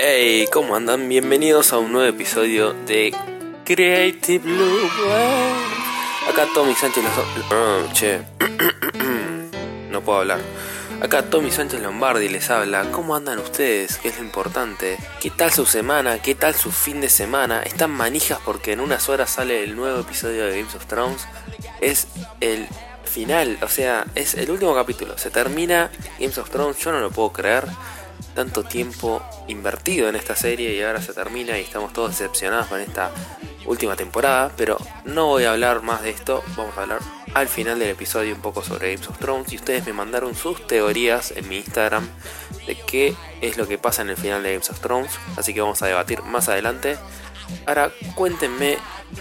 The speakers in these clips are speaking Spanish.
Hey, ¿cómo andan? Bienvenidos a un nuevo episodio de Creative Loop. Acá Tommy Sánchez los... che. no puedo hablar. Acá Tommy Sánchez Lombardi les habla. ¿Cómo andan ustedes? ¿Qué es lo importante? ¿Qué tal su semana? ¿Qué tal su fin de semana? Están manijas porque en unas horas sale el nuevo episodio de Games of Thrones. Es el final, o sea, es el último capítulo. Se termina Games of Thrones, yo no lo puedo creer tanto tiempo invertido en esta serie y ahora se termina y estamos todos decepcionados con esta última temporada, pero no voy a hablar más de esto, vamos a hablar al final del episodio un poco sobre Games of Thrones y ustedes me mandaron sus teorías en mi Instagram de qué es lo que pasa en el final de Games of Thrones, así que vamos a debatir más adelante. Ahora cuéntenme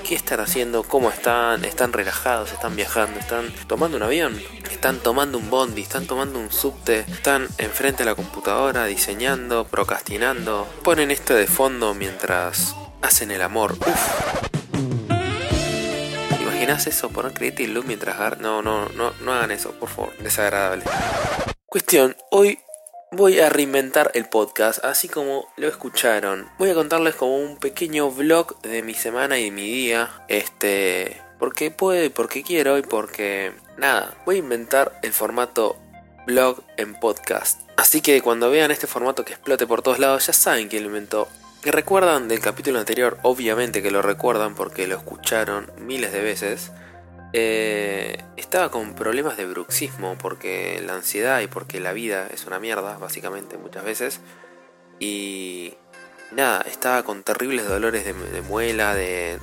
qué están haciendo, cómo están, están relajados, están viajando, están tomando un avión, están tomando un bondi, están tomando un subte, están enfrente de la computadora diseñando, procrastinando, ponen esto de fondo mientras hacen el amor. Uf. ¿Imaginas eso? Poner Creative Loop mientras... No, no, no, no hagan eso, por favor. Desagradable. Cuestión, hoy voy a reinventar el podcast, así como lo escucharon. Voy a contarles como un pequeño vlog de mi semana y de mi día. Este, porque puedo y porque quiero y porque nada, voy a inventar el formato blog en podcast. Así que cuando vean este formato que explote por todos lados, ya saben quién lo inventó. Que recuerdan del capítulo anterior, obviamente que lo recuerdan porque lo escucharon miles de veces. Eh, estaba con problemas de bruxismo porque la ansiedad y porque la vida es una mierda, básicamente, muchas veces. Y nada, estaba con terribles dolores de, muela, de,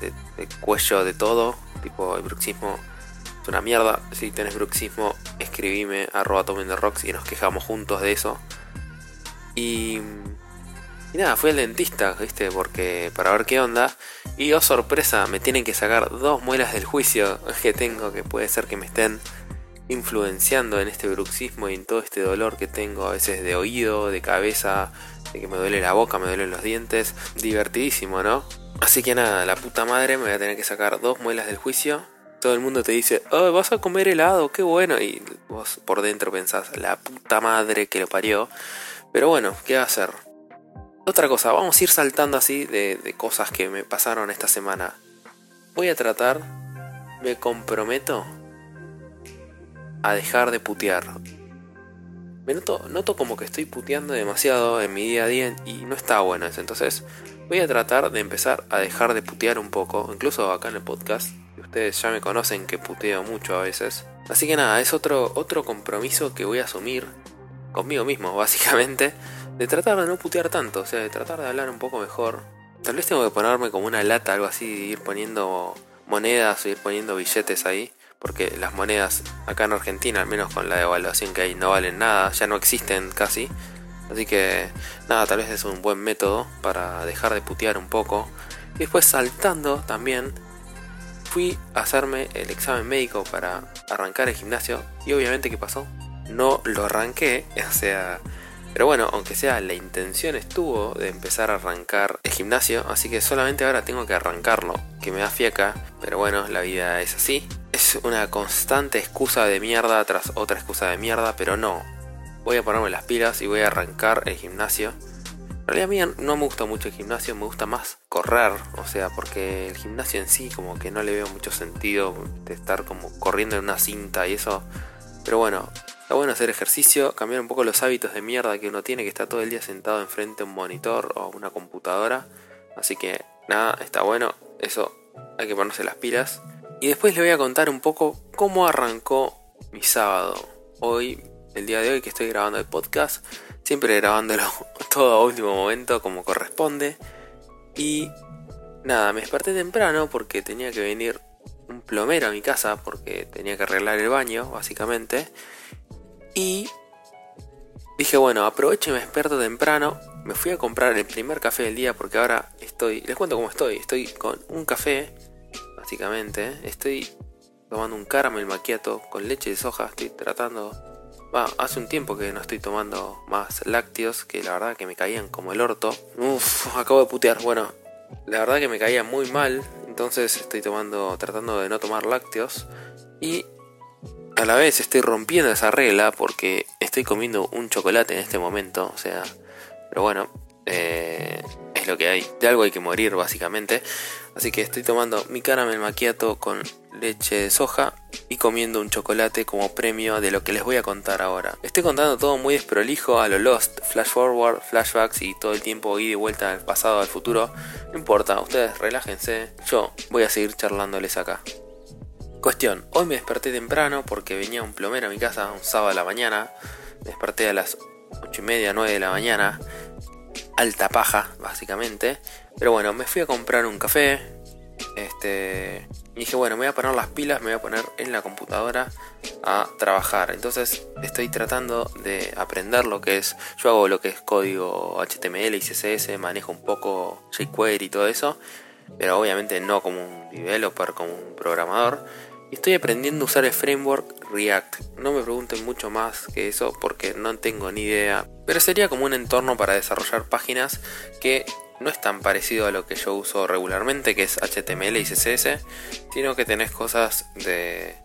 cuello, de todo. Tipo, el bruxismo es una mierda. Si tenés bruxismo, escribime de rocks y nos quejamos juntos de eso. Y y nada, fui al dentista, ¿viste? Porque para ver qué onda. Y oh sorpresa, me tienen que sacar dos muelas del juicio que tengo, que puede ser que me estén influenciando en este bruxismo y en todo este dolor que tengo a veces de oído, de cabeza, de que me duele la boca, me duelen los dientes. Divertidísimo, ¿no? Así que nada, la puta madre me voy a tener que sacar dos muelas del juicio. Todo el mundo te dice, oh, vas a comer helado, qué bueno. Y vos por dentro pensás, la puta madre que lo parió. Pero bueno, ¿qué va a hacer? Otra cosa, vamos a ir saltando así de, cosas que me pasaron esta semana. Voy a tratar, me comprometo a dejar de putear. Me noto, noto como que estoy puteando demasiado en mi día a día y no está bueno. Entonces voy a tratar de empezar a dejar de putear un poco, incluso acá en el podcast. Ustedes ya me conocen que puteo mucho a veces. Así que nada, es otro, otro compromiso que voy a asumir conmigo mismo, básicamente de tratar de no putear tanto, o sea, de tratar de hablar un poco mejor. Tal vez tengo que ponerme como una lata, algo así, ir poniendo monedas o ir poniendo billetes ahí, porque las monedas acá en Argentina, al menos con la devaluación que hay, no valen nada, ya no existen casi. Así que nada, tal vez es un buen método para dejar de putear un poco. Y después saltando también, fui a hacerme el examen médico para arrancar el gimnasio. Y obviamente, ¿qué pasó? No lo arranqué, o sea, pero bueno, aunque sea, la intención estuvo de empezar a arrancar el gimnasio, así que solamente ahora tengo que arrancarlo, que me da fiaca, pero bueno, la vida es así. Es una constante excusa de mierda tras otra excusa de mierda, pero no. Voy a ponerme las pilas y voy a arrancar el gimnasio. En realidad a mí no me gusta mucho el gimnasio, me gusta más correr, o sea, porque el gimnasio en sí como que no le veo mucho sentido de estar como corriendo en una cinta y eso. Pero bueno, Está bueno hacer ejercicio, cambiar un poco los hábitos de mierda que uno tiene, que está todo el día sentado enfrente a un monitor o una computadora. Así que nada, está bueno, eso hay que ponerse las pilas. Y después les voy a contar un poco cómo arrancó mi sábado. Hoy, el día de hoy que estoy grabando el podcast, siempre grabándolo todo a último momento como corresponde. Y nada, me desperté temprano porque tenía que venir un plomero a mi casa porque tenía que arreglar el baño, básicamente. Y dije, bueno, aprovecho y me desperto temprano. Me fui a comprar el primer café del día porque ahora estoy, les cuento cómo estoy. Estoy con un café, básicamente. Estoy tomando un caramel maquiato con leche de soja. Estoy tratando... Va, hace un tiempo que no estoy tomando más lácteos, que la verdad que me caían como el orto. Uf, acabo de putear. Bueno, la verdad que me caía muy mal. Entonces estoy tomando, tratando de no tomar lácteos. Y a la vez estoy rompiendo esa regla porque estoy comiendo un chocolate en este momento, o sea, pero bueno, Eh, es lo que hay. De algo hay que morir, básicamente. Así que estoy tomando mi caramel maquiato con leche de soja y comiendo un chocolate como premio de lo que les voy a contar ahora. Estoy contando todo muy desprolijo a lo Lost, flash forward, flashbacks y todo el tiempo ir y vuelta al pasado, al futuro. No importa, ustedes relájense, yo voy a seguir charlándoles acá. Cuestión, hoy me desperté temprano porque venía un plomero a mi casa un sábado a la mañana. Me desperté a las 8 y media, 9 de la mañana. Alta paja, básicamente. Pero bueno, me fui a comprar un café. Este. Y dije, bueno, me voy a poner las pilas, me voy a poner en la computadora a trabajar. Entonces estoy tratando de aprender lo que es. Yo hago lo que es código HTML y CSS, manejo un poco jQuery y todo eso. Pero obviamente no como un developer, como un programador. Estoy aprendiendo a usar el framework React. No me pregunten mucho más que eso porque no tengo ni idea. Pero sería como un entorno para desarrollar páginas que no es tan parecido a lo que yo uso regularmente, que es HTML y CSS, sino que tenés cosas de...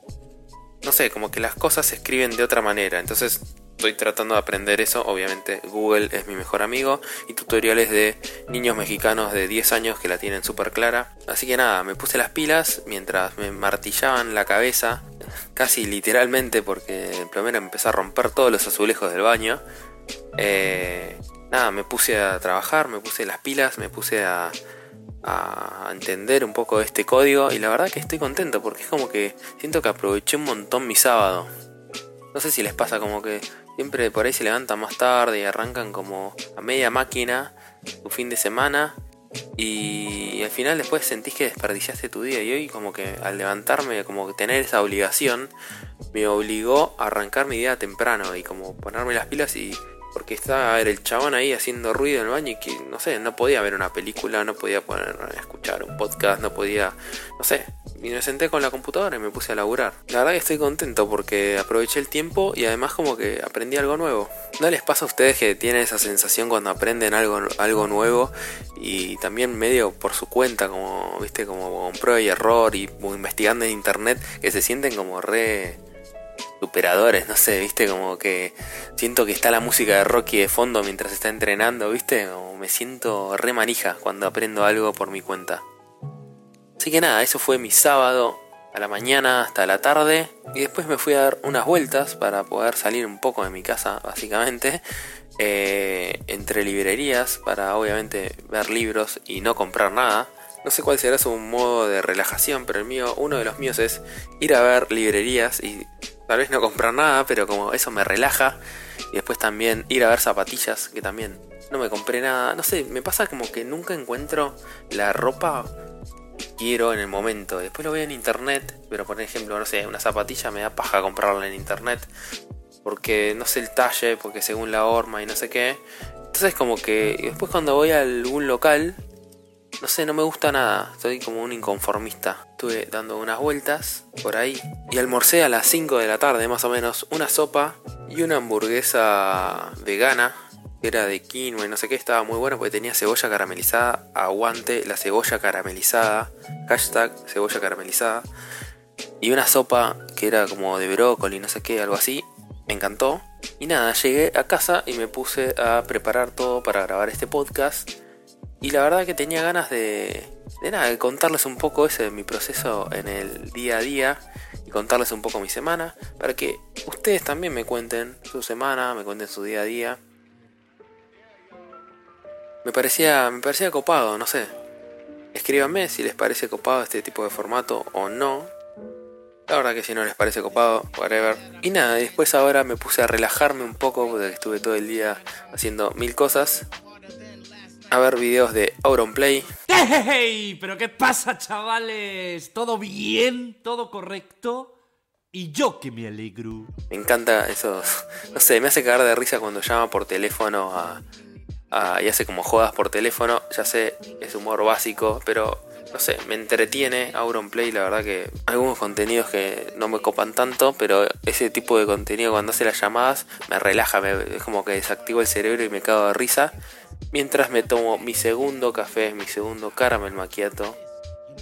No sé, como que las cosas se escriben de otra manera. Entonces estoy tratando de aprender eso. Obviamente Google es mi mejor amigo y tutoriales de niños mexicanos de 10 años que la tienen súper clara. Así que nada, me puse las pilas mientras me martillaban la cabeza, casi literalmente porque el plomero empezó a romper todos los azulejos del baño. Eh, nada, me puse a trabajar, me puse las pilas, me puse a, a entender un poco este código y la verdad que estoy contento porque es como que siento que aproveché un montón mi sábado. No sé si les pasa como que siempre por ahí se levantan más tarde y arrancan como a media máquina tu fin de semana y al final después sentís que desperdiciaste tu día. Y hoy como que al levantarme como que tener esa obligación me obligó a arrancar mi día temprano y como ponerme las pilas y porque estaba el chabón ahí haciendo ruido en el baño y que, no sé, no podía ver una película, no podía poner, escuchar un podcast, no podía, no sé. Y me senté con la computadora y me puse a laburar. La verdad que estoy contento porque aproveché el tiempo y además como que aprendí algo nuevo. ¿No les pasa a ustedes que tienen esa sensación cuando aprenden algo, algo nuevo y también medio por su cuenta, como, viste, como con prueba y error y investigando en internet, que se sienten como re superadores, no sé, viste, como que siento que está la música de Rocky de fondo mientras está entrenando, viste, como me siento re manija cuando aprendo algo por mi cuenta. Así que nada, eso fue mi sábado a la mañana hasta la tarde y después me fui a dar unas vueltas para poder salir un poco de mi casa, básicamente, eh, entre librerías para obviamente ver libros y no comprar nada. No sé cuál será su modo de relajación, pero el mío, uno de los míos es ir a ver librerías y Tal vez no comprar nada, pero como eso me relaja. Y después también ir a ver zapatillas, que también no me compré nada. No sé, me pasa como que nunca encuentro la ropa que quiero en el momento. Después lo veo en internet, pero por ejemplo, no sé, una zapatilla me da paja comprarla en internet. Porque no sé el talle, porque según la horma y no sé qué. Entonces como que después cuando voy a algún local no sé, no me gusta nada. Soy como un inconformista. Estuve dando unas vueltas por ahí y almorcé a las 5 de la tarde más o menos una sopa y una hamburguesa vegana. Que era de quinoa y no sé qué, estaba muy bueno porque tenía cebolla caramelizada. Aguante la cebolla caramelizada. Hashtag cebolla caramelizada. Y una sopa que era como de brócoli, no sé qué, algo así. Me encantó. Y nada, llegué a casa y me puse a preparar todo para grabar este podcast. Y la verdad que tenía ganas de, de nada, de contarles un poco ese de mi proceso en el día a día y contarles un poco mi semana para que ustedes también me cuenten su semana, me cuenten su día a día. Me parecía, me parecía copado, no sé. Escríbanme si les parece copado este tipo de formato o no. La verdad que si no les parece copado, whatever. Y nada, después ahora me puse a relajarme un poco porque estuve todo el día haciendo mil cosas a ver videos de Auronplay. ¡Hey! ¿Pero qué pasa, chavales? ¿Todo bien? ¿Todo correcto? Y yo que me alegro. Me encanta eso. No sé, me hace cagar de risa cuando llama por teléfono a, a, y hace como jodas por teléfono. Ya sé, es humor básico, pero no sé, me entretiene Auronplay. La verdad que algunos contenidos que no me copan tanto, pero ese tipo de contenido cuando hace las llamadas me relaja, es como que desactivo el cerebro y me cago de risa. Mientras me tomo mi segundo café, mi segundo caramel macchiato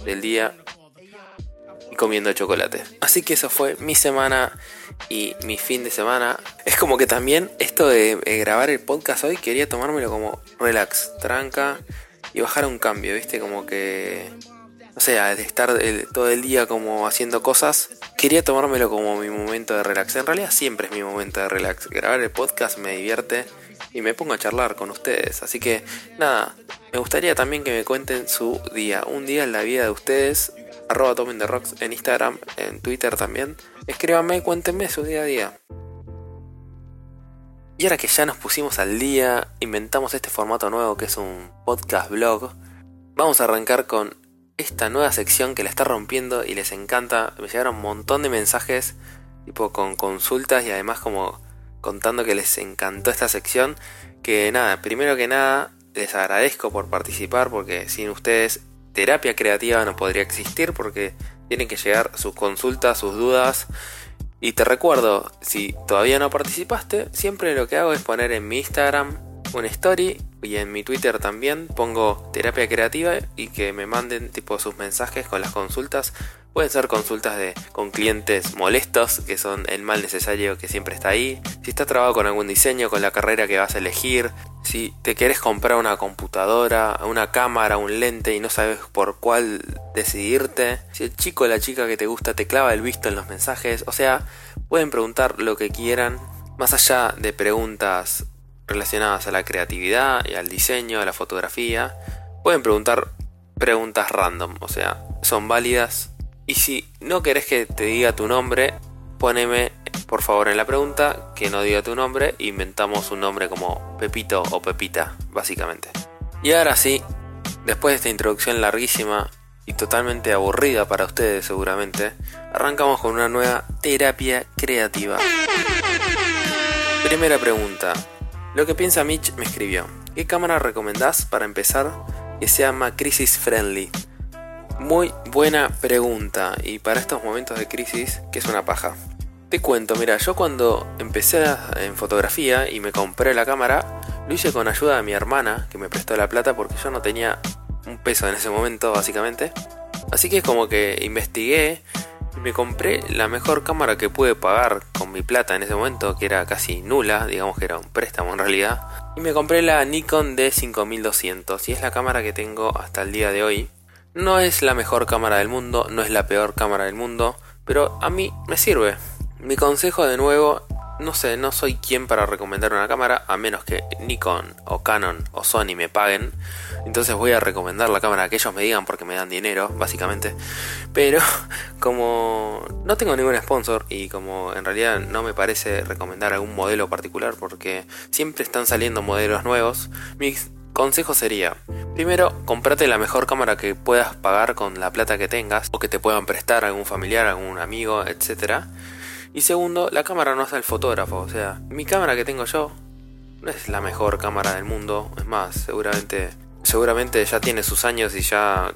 del día. Y comiendo chocolate. Así que eso fue mi semana y mi fin de semana. Es como que también esto de grabar el podcast hoy quería tomármelo como relax, tranca y bajar un cambio, ¿viste? Como que o sea, de estar todo el día como haciendo cosas, quería tomármelo como mi momento de relax. En realidad siempre es mi momento de relax. Grabar el podcast me divierte y me pongo a charlar con ustedes. Así que nada, me gustaría también que me cuenten su día. Un día en la vida de ustedes. Arroba Tomen Rocks en Instagram, en Twitter también. Escríbanme, cuéntenme su día a día. Y ahora que ya nos pusimos al día, inventamos este formato nuevo que es un podcast blog. Vamos a arrancar con esta nueva sección que la está rompiendo y les encanta. Me llegaron un montón de mensajes, tipo con consultas y además como contando que les encantó esta sección. Que nada, primero que nada, les agradezco por participar porque sin ustedes terapia creativa no podría existir porque tienen que llegar sus consultas, sus dudas. Y te recuerdo, si todavía no participaste, siempre lo que hago es poner en mi Instagram una story y en mi Twitter también pongo terapia creativa y que me manden tipo sus mensajes con las consultas. Pueden ser consultas de, con clientes molestos, que son el mal necesario que siempre está ahí. Si estás trabado con algún diseño, con la carrera que vas a elegir. Si te quieres comprar una computadora, una cámara, un lente y no sabes por cuál decidirte. Si el chico o la chica que te gusta te clava el visto en los mensajes. O sea, pueden preguntar lo que quieran. Más allá de preguntas relacionadas a la creatividad y al diseño, a la fotografía, pueden preguntar preguntas random, o sea, son válidas. Y si no querés que te diga tu nombre, poneme por favor en la pregunta que no diga tu nombre, inventamos un nombre como Pepito o Pepita, básicamente. Y ahora sí, después de esta introducción larguísima y totalmente aburrida para ustedes seguramente, arrancamos con una nueva terapia creativa. Primera pregunta, lo que piensa Mitch me escribió. ¿Qué cámara recomendás para empezar que sea más crisis friendly? Muy buena pregunta y para estos momentos de crisis, que es una paja. Te cuento, mira, yo cuando empecé en fotografía y me compré la cámara, lo hice con ayuda de mi hermana, que me prestó la plata porque yo no tenía un peso en ese momento, básicamente. Así que es como que investigué me compré la mejor cámara que pude pagar con mi plata en ese momento, que era casi nula, digamos que era un préstamo en realidad. Y me compré la Nikon D5200 y es la cámara que tengo hasta el día de hoy. No es la mejor cámara del mundo, no es la peor cámara del mundo, pero a mí me sirve. Mi consejo de nuevo no sé, no soy quien para recomendar una cámara a menos que Nikon o Canon o Sony me paguen. Entonces voy a recomendar la cámara que ellos me digan porque me dan dinero, básicamente. Pero como no tengo ningún sponsor y como en realidad no me parece recomendar algún modelo particular porque siempre están saliendo modelos nuevos, mi consejo sería, primero, comprate la mejor cámara que puedas pagar con la plata que tengas o que te puedan prestar algún familiar, algún amigo, etcétera y segundo, la cámara no hace el fotógrafo. O sea, mi cámara que tengo yo no es la mejor cámara del mundo. Es más, seguramente, seguramente ya tiene sus años y ya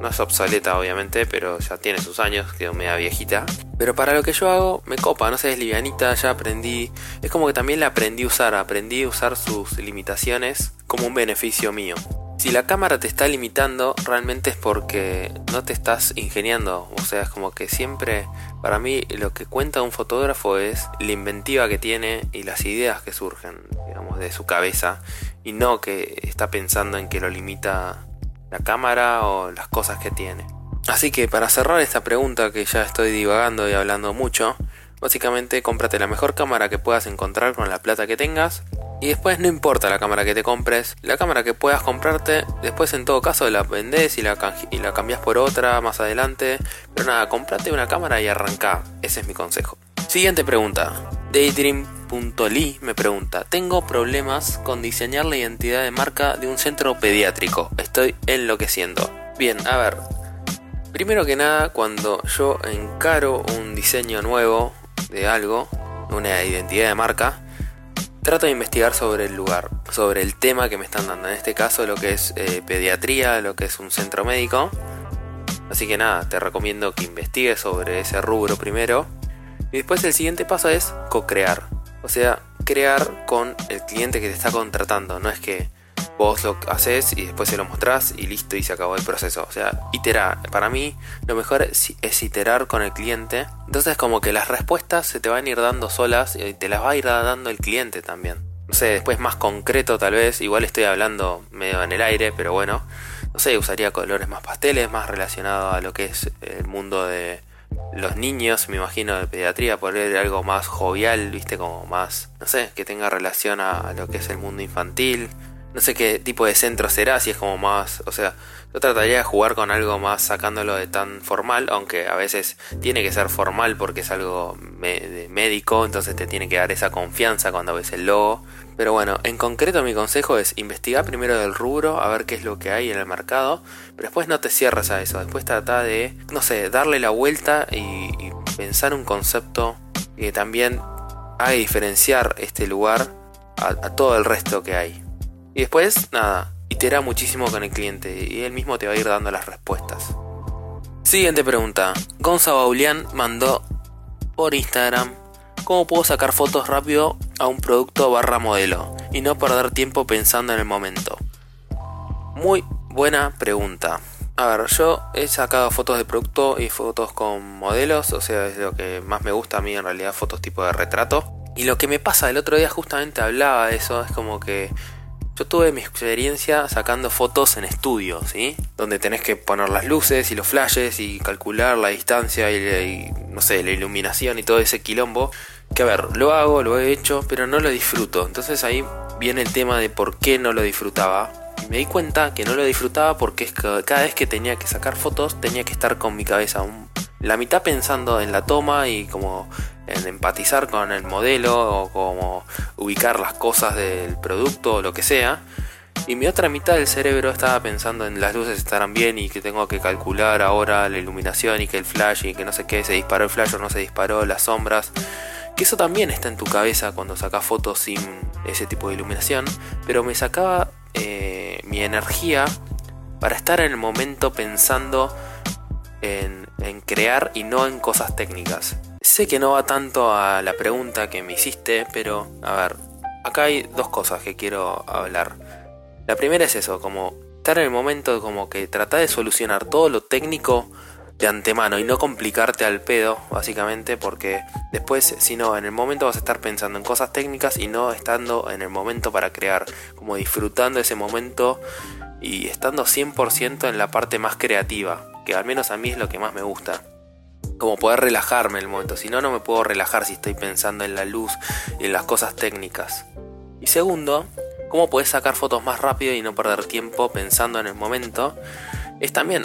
no es obsoleta obviamente, pero ya tiene sus años, quedó media viejita. Pero para lo que yo hago, me copa, no sé, es livianita, ya aprendí. Es como que también la aprendí a usar, aprendí a usar sus limitaciones como un beneficio mío. Si la cámara te está limitando, realmente es porque no te estás ingeniando. O sea, es como que siempre, para mí, lo que cuenta un fotógrafo es la inventiva que tiene y las ideas que surgen, digamos, de su cabeza. Y no que está pensando en que lo limita la cámara o las cosas que tiene. Así que para cerrar esta pregunta que ya estoy divagando y hablando mucho, básicamente cómprate la mejor cámara que puedas encontrar con la plata que tengas y después no importa la cámara que te compres, la cámara que puedas comprarte, después en todo caso la vendés y la, y la cambias por otra más adelante. Pero nada, comprate una cámara y arranca. Ese es mi consejo. Siguiente pregunta. Daydream.ly me pregunta, tengo problemas con diseñar la identidad de marca de un centro pediátrico. Estoy enloqueciendo. Bien, a ver. Primero que nada, cuando yo encaro un diseño nuevo de algo, una identidad de marca, trato de investigar sobre el lugar, sobre el tema que me están dando. En este caso lo que es eh, pediatría, lo que es un centro médico. Así que nada, te recomiendo que investigues sobre ese rubro primero. Y después el siguiente paso es co-crear. O sea, crear con el cliente que te está contratando. No es que vos lo haces y después se lo mostrás y listo y se acabó el proceso. O sea, iterar. Para mí lo mejor es, iterar con el cliente. Entonces como que las respuestas se te van a ir dando solas y te las va a ir dando el cliente también. No sé, después más concreto tal vez, igual estoy hablando medio en el aire, pero bueno. No sé, usaría colores más pasteles, más relacionado a lo que es el mundo de los niños, me imagino, de pediatría, poner algo más jovial, viste, como más, no sé, que tenga relación a lo que es el mundo infantil no sé qué tipo de centro será, si es como más, o sea, yo trataría de jugar con algo más sacándolo de tan formal, aunque a veces tiene que ser formal porque es algo médico, entonces te tiene que dar esa confianza cuando ves el logo. Pero bueno, en concreto mi consejo es investigar primero del rubro, a ver qué es lo que hay en el mercado, pero después no te cierres a eso, después trata de, no sé, darle la vuelta y, pensar un concepto que también haga diferenciar este lugar a todo el resto que hay. Y después, nada, itera muchísimo con el cliente y él mismo te va a ir dando las respuestas. Siguiente pregunta. Gonza Baulian mandó por Instagram cómo puedo sacar fotos rápido a un producto barra modelo y no perder tiempo pensando en el momento. Muy buena pregunta. A ver, yo he sacado fotos de producto y fotos con modelos, o sea, es lo que más me gusta a mí en realidad, fotos tipo de retrato. Y lo que me pasa el otro día justamente hablaba de eso, es como que yo tuve mi experiencia sacando fotos en estudio, ¿sí? Donde tenés que poner las luces y los flashes y calcular la distancia y, no sé, la iluminación y todo ese quilombo. Que a ver, lo hago, lo he hecho, pero no lo disfruto. Entonces ahí viene el tema de por qué no lo disfrutaba. me di cuenta que no lo disfrutaba porque cada vez que tenía que sacar fotos tenía que estar con mi cabeza la mitad pensando en la toma y como en empatizar con el modelo o como ubicar las cosas del producto o lo que sea. Y mi otra mitad del cerebro estaba pensando en las luces estarán bien y que tengo que calcular ahora la iluminación y que el flash y que no sé qué, se disparó el flash o no se disparó, las sombras. Que eso también está en tu cabeza cuando sacas fotos sin ese tipo de iluminación. Pero me sacaba eh, mi energía para estar en el momento pensando en, en crear y no en cosas técnicas. Sé que no va tanto a la pregunta que me hiciste, pero a ver, acá hay dos cosas que quiero hablar. La primera es eso, como estar en el momento como que tratar de solucionar todo lo técnico de antemano y no complicarte al pedo, básicamente, porque después, si no, en el momento vas a estar pensando en cosas técnicas y no estando en el momento para crear, como disfrutando ese momento y estando 100% en la parte más creativa, que al menos a mí es lo que más me gusta como poder relajarme en el momento. Si no, no me puedo relajar si estoy pensando en la luz y en las cosas técnicas. Y segundo, cómo puedes sacar fotos más rápido y no perder tiempo pensando en el momento. Es también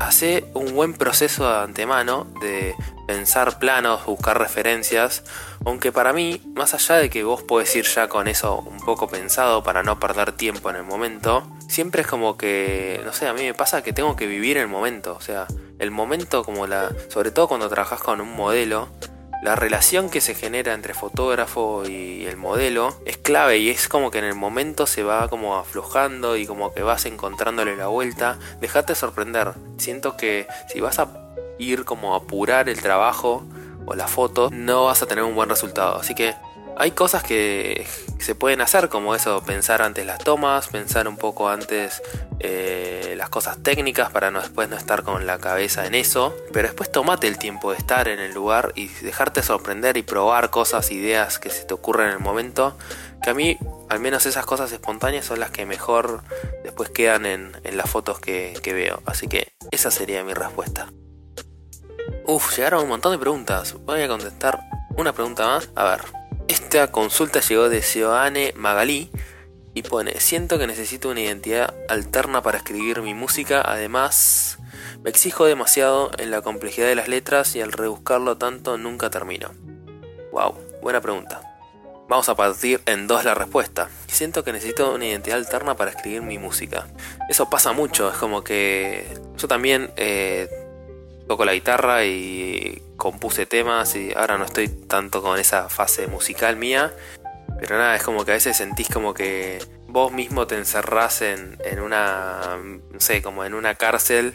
hacer un buen proceso de antemano de pensar planos, buscar referencias. Aunque para mí, más allá de que vos podés ir ya con eso un poco pensado para no perder tiempo en el momento, siempre es como que, no sé, a mí me pasa que tengo que vivir el momento. O sea, el momento como la, sobre todo cuando trabajas con un modelo, la relación que se genera entre fotógrafo y el modelo es clave y es como que en el momento se va como aflojando y como que vas encontrándole la vuelta. Dejate sorprender. Siento que si vas a ir como a apurar el trabajo o la foto, no vas a tener un buen resultado. Así que hay cosas que se pueden hacer, como eso, pensar antes las tomas, pensar un poco antes eh, las cosas técnicas para no, después no estar con la cabeza en eso. Pero después tomate el tiempo de estar en el lugar y dejarte sorprender y probar cosas, ideas que se te ocurren en el momento. Que a mí, al menos esas cosas espontáneas son las que mejor después quedan en, las fotos que, que veo. Así que esa sería mi respuesta. Uf, llegaron un montón de preguntas. Voy a contestar una pregunta más. A ver. Esta consulta llegó de Sioane Magalí y pone, siento que necesito una identidad alterna para escribir mi música, además me exijo demasiado en la complejidad de las letras y al rebuscarlo tanto nunca termino. Wow, buena pregunta. Vamos a partir en dos la respuesta. Siento que necesito una identidad alterna para escribir mi música. Eso pasa mucho, es como que yo también eh, toco la guitarra y compuse temas y ahora no estoy tanto con esa fase musical mía. Pero nada, es como que a veces sentís como que vos mismo te encerrás en, en una, no sé, como en una cárcel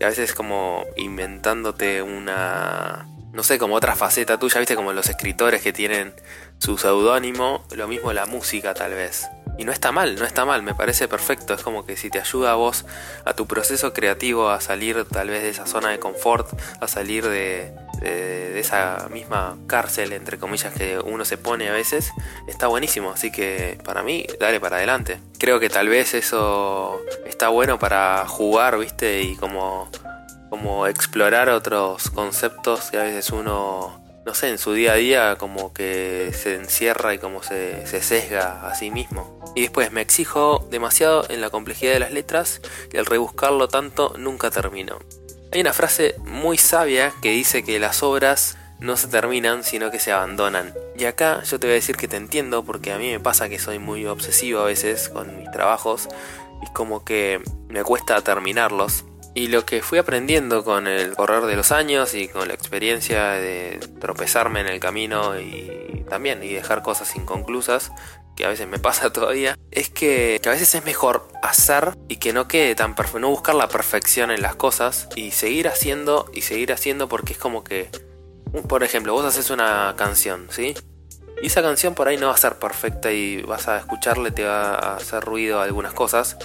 y a veces como inventándote una, no sé, como otra faceta tuya, viste, como los escritores que tienen su seudónimo, lo mismo la música tal vez. Y no está mal, no está mal, me parece perfecto. Es como que si te ayuda a vos, a tu proceso creativo, a salir tal vez de esa zona de confort, a salir de, esa misma cárcel, entre comillas, que uno se pone a veces, está buenísimo. Así que para mí, dale para adelante. Creo que tal vez eso está bueno para jugar, viste, y como, como explorar otros conceptos que a veces uno no sé, en su día a día como que se encierra y como se, se, sesga a sí mismo. Y después me exijo demasiado en la complejidad de las letras y al rebuscarlo tanto nunca termino. Hay una frase muy sabia que dice que las obras no se terminan sino que se abandonan. Y acá yo te voy a decir que te entiendo porque a mí me pasa que soy muy obsesivo a veces con mis trabajos y como que me cuesta terminarlos. Y lo que fui aprendiendo con el correr de los años y con la experiencia de tropezarme en el camino y también y dejar cosas inconclusas, que a veces me pasa todavía, es que, a veces es mejor hacer y que no quede tan perfecto, no buscar la perfección en las cosas y seguir haciendo y seguir haciendo porque es como que, por ejemplo, vos haces una canción, ¿sí? Y esa canción por ahí no va a ser perfecta y vas a escucharle, te va a hacer ruido algunas cosas,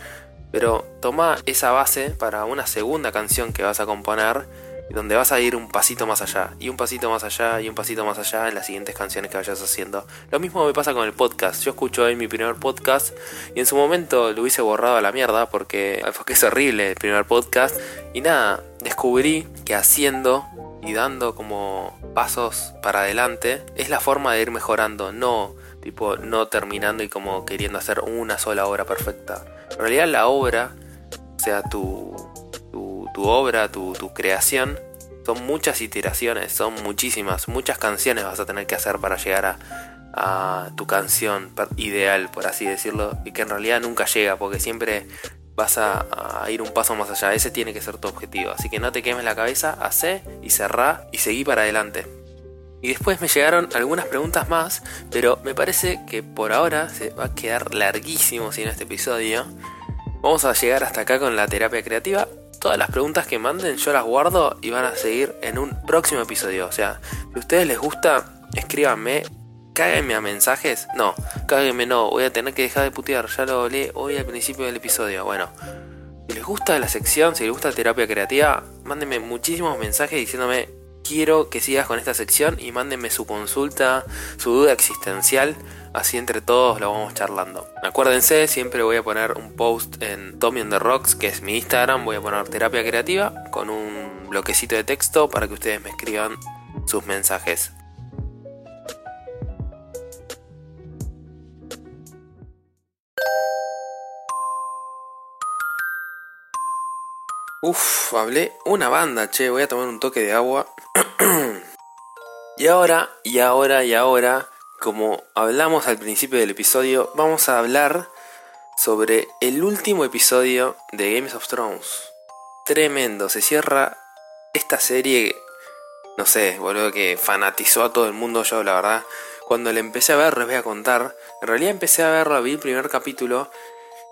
pero toma esa base para una segunda canción que vas a componer, donde vas a ir un pasito más allá, y un pasito más allá, y un pasito más allá en las siguientes canciones que vayas haciendo. Lo mismo me pasa con el podcast. Yo escucho hoy mi primer podcast y en su momento lo hubiese borrado a la mierda porque, porque es horrible el primer podcast. Y nada, descubrí que haciendo y dando como pasos para adelante es la forma de ir mejorando, no tipo no terminando y como queriendo hacer una sola obra perfecta. En realidad la obra, o sea, tu, tu, obra, tu, tu creación, son muchas iteraciones, son muchísimas, muchas canciones vas a tener que hacer para llegar a, a tu canción ideal, por así decirlo, y que en realidad nunca llega, porque siempre vas a, a, ir un paso más allá. Ese tiene que ser tu objetivo. Así que no te quemes la cabeza, hace y cerrá y seguí para adelante. Y después me llegaron algunas preguntas más, pero me parece que por ahora se va a quedar larguísimo sin este episodio. Vamos a llegar hasta acá con la terapia creativa. Todas las preguntas que manden yo las guardo y van a seguir en un próximo episodio. O sea, si a ustedes les gusta, escríbanme, cáguenme a mensajes. No, cáguenme no, voy a tener que dejar de putear. Ya lo leí hoy al principio del episodio. Bueno, si les gusta la sección, si les gusta terapia creativa, mándenme muchísimos mensajes diciéndome quiero que sigas con esta sección y mándenme su consulta, su duda existencial, así entre todos lo vamos charlando. Acuérdense, siempre voy a poner un post en Tommy on the Rocks, que es mi Instagram, voy a poner terapia creativa con un bloquecito de texto para que ustedes me escriban sus mensajes. Uf, hablé una banda, che, voy a tomar un toque de agua. y ahora, y ahora, y ahora, como hablamos al principio del episodio, vamos a hablar sobre el último episodio de Games of Thrones. Tremendo, se cierra esta serie, no sé, boludo, que fanatizó a todo el mundo. Yo, la verdad, cuando le empecé a ver, les voy a contar. En realidad empecé a verlo, vi el primer capítulo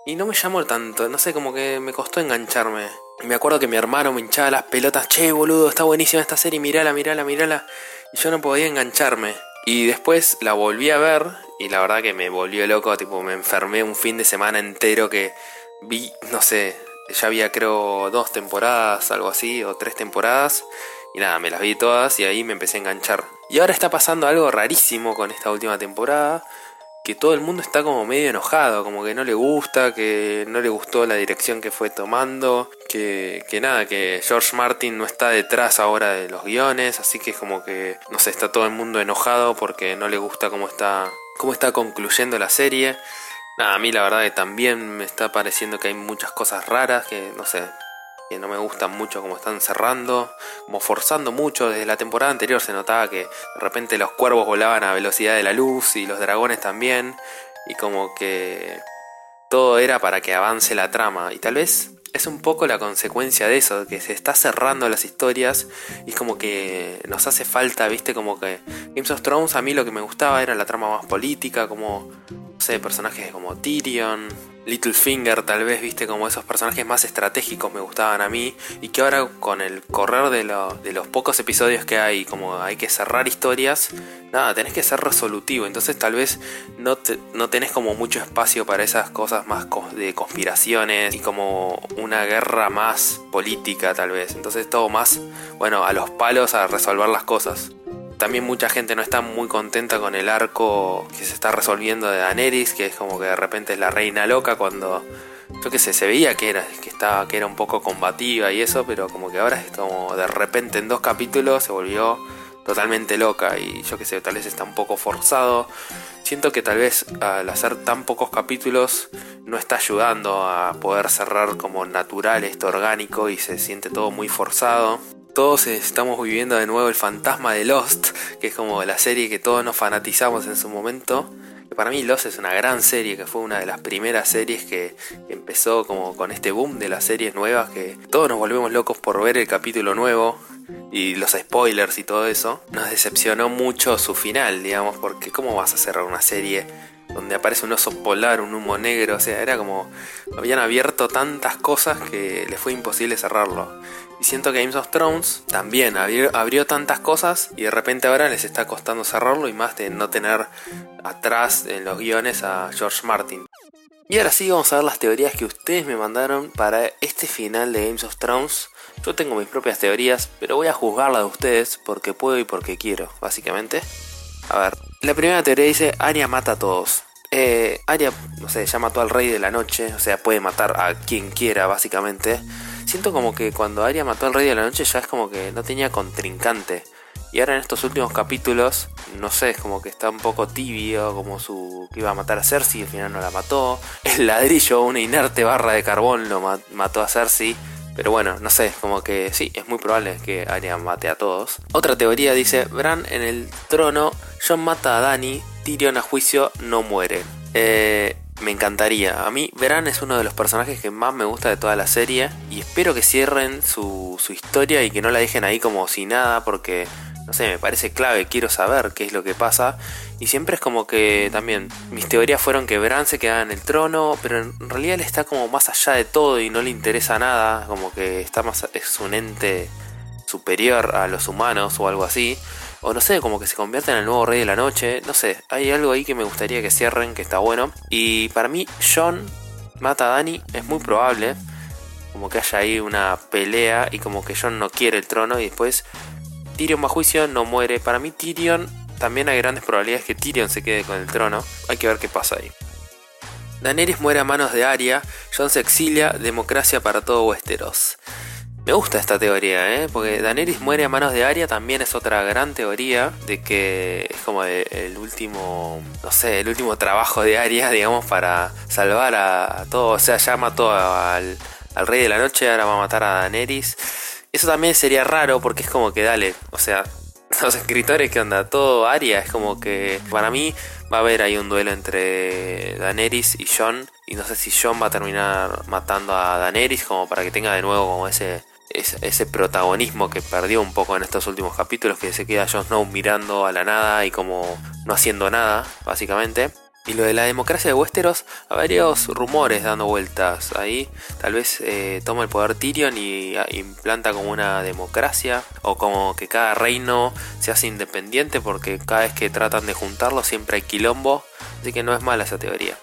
y no me llamó tanto, no sé, como que me costó engancharme. Me acuerdo que mi hermano me hinchaba las pelotas, che, boludo, está buenísima esta serie, mirala, mirala, mirala. Y yo no podía engancharme. Y después la volví a ver y la verdad que me volvió loco, tipo, me enfermé un fin de semana entero que vi, no sé, ya había creo dos temporadas, algo así, o tres temporadas. Y nada, me las vi todas y ahí me empecé a enganchar. Y ahora está pasando algo rarísimo con esta última temporada que todo el mundo está como medio enojado, como que no le gusta, que no le gustó la dirección que fue tomando, que, que nada, que George Martin no está detrás ahora de los guiones, así que es como que, no sé, está todo el mundo enojado porque no le gusta cómo está, cómo está concluyendo la serie. Nada, a mí la verdad que también me está pareciendo que hay muchas cosas raras, que no sé, que no me gustan mucho como están cerrando, como forzando mucho. Desde la temporada anterior se notaba que de repente los cuervos volaban a velocidad de la luz y los dragones también. Y como que todo era para que avance la trama. Y tal vez es un poco la consecuencia de eso, que se está cerrando las historias y como que nos hace falta, viste, como que Games of Thrones a mí lo que me gustaba era la trama más política, como, sé, personajes como Tyrion, Littlefinger tal vez, viste, como esos personajes más estratégicos me gustaban a mí y que ahora con el correr de, los pocos episodios que hay, como hay que cerrar historias, nada, tenés que ser resolutivo, entonces tal vez no, no tenés como mucho espacio para esas cosas más de conspiraciones y como una guerra más política tal vez, entonces todo más, bueno, a los palos a resolver las cosas también mucha gente no está muy contenta con el arco que se está resolviendo de Daenerys, que es como que de repente es la reina loca cuando yo qué sé, se veía que era, que estaba, que era un poco combativa y eso, pero como que ahora es como de repente en dos capítulos se volvió totalmente loca y yo qué sé, tal vez está un poco forzado. Siento que tal vez al hacer tan pocos capítulos no está ayudando a poder cerrar como natural esto orgánico y se siente todo muy forzado todos estamos viviendo de nuevo el fantasma de Lost, que es como la serie que todos nos fanatizamos en su momento. para mí Lost es una gran serie, que fue una de las primeras series que empezó como con este boom de las series nuevas, que todos nos volvemos locos por ver el capítulo nuevo y los spoilers y todo eso. Nos decepcionó mucho su final, digamos, porque ¿cómo vas a cerrar una serie donde aparece un oso polar, un humo negro, o sea, era como habían abierto tantas cosas que le fue imposible cerrarlo. Y siento que Games of Thrones también abrió, tantas cosas y de repente ahora les está costando cerrarlo y más de no tener atrás en los guiones a George Martin. Y ahora sí vamos a ver las teorías que ustedes me mandaron para este final de Games of Thrones. Yo tengo mis propias teorías, pero voy a juzgar de ustedes porque puedo y porque quiero, básicamente. A ver, la primera teoría dice, Arya mata a todos. Eh, Arya, no sé, ya mató al rey de la noche, o sea, puede matar a quien quiera, básicamente. Siento como que cuando Arya mató al rey de la noche ya es como que no tenía contrincante. Y ahora en estos últimos capítulos, no sé, es como que está un poco tibio, como su que iba a matar a Cersei y al final no la mató. El ladrillo, una inerte barra de carbón, lo mató a Cersei. Pero bueno, no sé, como que sí, es muy probable que Arya mate a todos. Otra teoría dice, Bran en el trono, John mata a Dani, Tyrion a juicio no muere. Eh, me encantaría. A mí Bran es uno de los personajes que más me gusta de toda la serie y espero que cierren su, su historia y que no la dejen ahí como si nada porque no sé, me parece clave, quiero saber qué es lo que pasa. Y siempre es como que también mis teorías fueron que Bran se quedaba en el trono, pero en realidad él está como más allá de todo y no le interesa nada, como que está más es un ente superior a los humanos o algo así. O no sé, como que se convierte en el nuevo rey de la noche. No sé, hay algo ahí que me gustaría que cierren, que está bueno. Y para mí, John mata a Dani, es muy probable. Como que haya ahí una pelea y como que John no quiere el trono y después Tyrion va a juicio, no muere. Para mí Tyrion, también hay grandes probabilidades que Tyrion se quede con el trono. Hay que ver qué pasa ahí. Daenerys muere a manos de Arya, Jon se exilia, democracia para todo Westeros. Me gusta esta teoría, ¿eh? porque Daenerys muere a manos de Arya también es otra gran teoría de que es como el, último, no sé, el último trabajo de Arya, digamos, para salvar a, todo. O sea, ya mató al, Rey de la Noche, ahora va a matar a Daenerys. Eso también sería raro porque es como que dale, o sea, los escritores que onda, todo Aria es como que para mí va a haber ahí un duelo entre Daenerys y Jon y no sé si Jon va a terminar matando a Daenerys como para que tenga de nuevo como ese ese, protagonismo que perdió un poco en estos últimos capítulos que se queda Jon Snow mirando a la nada y como no haciendo nada básicamente y lo de la democracia de Westeros, hay varios rumores dando vueltas ahí. Tal vez eh, toma el poder Tyrion y ah, implanta como una democracia. O como que cada reino se hace independiente porque cada vez que tratan de juntarlo siempre hay quilombo. Así que no es mala esa teoría.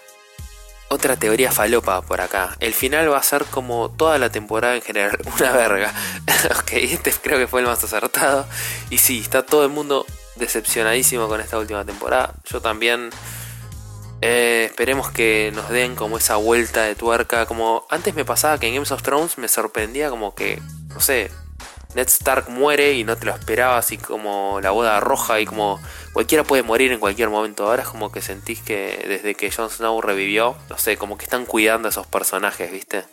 Otra teoría falopa por acá. El final va a ser como toda la temporada en general. Una verga. ok, este creo que fue el más acertado. Y sí, está todo el mundo decepcionadísimo con esta última temporada. Yo también eh, esperemos que nos den como esa vuelta de tuerca. Como antes me pasaba que en Games of Thrones me sorprendía como que, no sé, Ned Stark muere y no te lo esperabas y como la boda roja y como cualquiera puede morir en cualquier momento. Ahora es como que sentís que desde que Jon Snow revivió, no sé, como que están cuidando a esos personajes, ¿viste?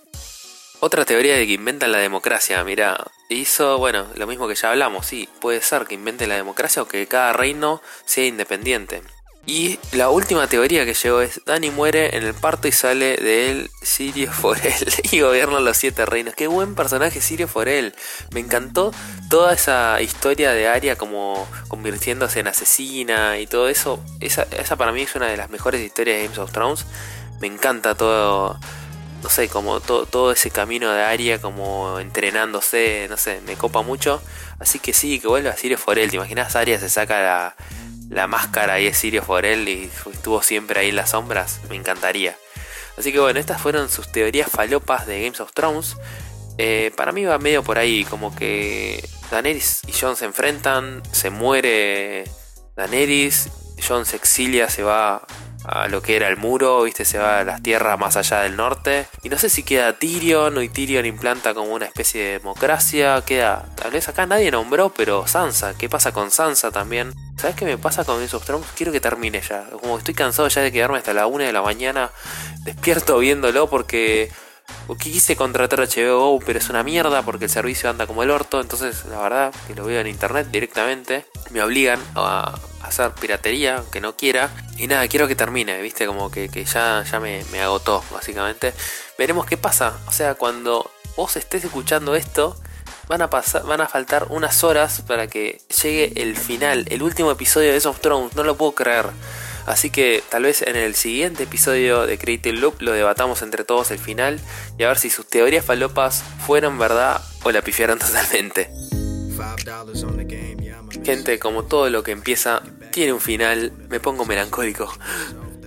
Otra teoría de que inventan la democracia, mira, hizo, bueno, lo mismo que ya hablamos, sí, puede ser que invente la democracia o que cada reino sea independiente. Y la última teoría que llegó es, Dani muere en el parto y sale de él Sirio Forel y gobierna los siete reinos. Qué buen personaje Sirio Forel. Me encantó toda esa historia de Arya como convirtiéndose en asesina y todo eso. Esa, esa para mí es una de las mejores historias de Games of Thrones. Me encanta todo, no sé, como todo, todo ese camino de Aria, como entrenándose, no sé, me copa mucho. Así que sí, que vuelva a Sirio Forel. ¿Te imaginas? Aria se saca la, la máscara y es Sirio Forel y estuvo siempre ahí en las sombras. Me encantaría. Así que bueno, estas fueron sus teorías falopas de Games of Thrones. Eh, para mí va medio por ahí, como que Daenerys y Jon se enfrentan, se muere Daenerys, Jon se exilia, se va a lo que era el muro, viste, se va a las tierras más allá del norte. Y no sé si queda Tyrion y Tyrion implanta como una especie de democracia. Queda, tal vez acá nadie nombró, pero Sansa, ¿qué pasa con Sansa también? ¿Sabes qué me pasa con esos Thrones? Quiero que termine ya. Como estoy cansado ya de quedarme hasta la 1 de la mañana despierto viéndolo porque que quise contratar HBO pero es una mierda porque el servicio anda como el orto. Entonces, la verdad, que lo veo en internet directamente. Me obligan a hacer piratería, aunque no quiera. Y nada, quiero que termine, viste, como que, ya, ya me, me agotó, básicamente. Veremos qué pasa. O sea, cuando vos estés escuchando esto, van a pasar, van a faltar unas horas para que llegue el final, el último episodio de Esos Thrones. No lo puedo creer. Así que tal vez en el siguiente episodio de Creative Loop lo debatamos entre todos el final y a ver si sus teorías falopas fueron verdad o la pifiaron totalmente. Gente, como todo lo que empieza tiene un final, me pongo melancólico.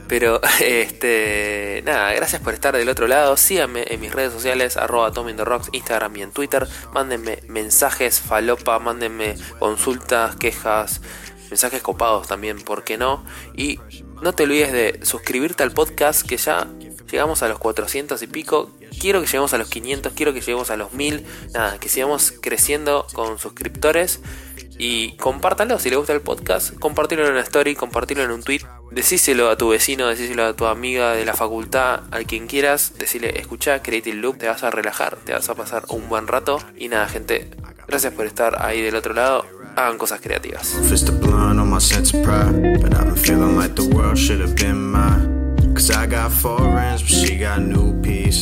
Pero, este, nada, gracias por estar del otro lado. Síganme en mis redes sociales, arroba Rocks, Instagram y en Twitter. Mándenme mensajes, falopa, mándenme consultas, quejas, mensajes copados también, ¿por qué no? Y no te olvides de suscribirte al podcast que ya llegamos a los 400 y pico. Quiero que lleguemos a los 500, quiero que lleguemos a los 1000. Nada, que sigamos creciendo con suscriptores. Y compártalo si le gusta el podcast. Compartilo en una story, compartilo en un tweet. Decíselo a tu vecino, decíselo a tu amiga de la facultad, a quien quieras. Decirle, escucha Creative Loop, te vas a relajar, te vas a pasar un buen rato. Y nada, gente, gracias por estar ahí del otro lado. hagan cosas creativas. Cause I got foreigns, but she got new.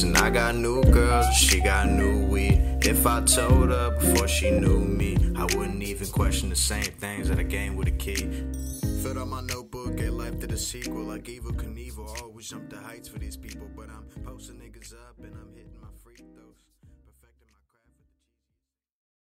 And I got new girls, she got new. If I told her before she knew me, I wouldn't even question the same things that I gained with a key. Filled up my notebook, get life to the sequel. Like Evil Knievel, always jump the heights for these people. But I'm posting niggas up and I'm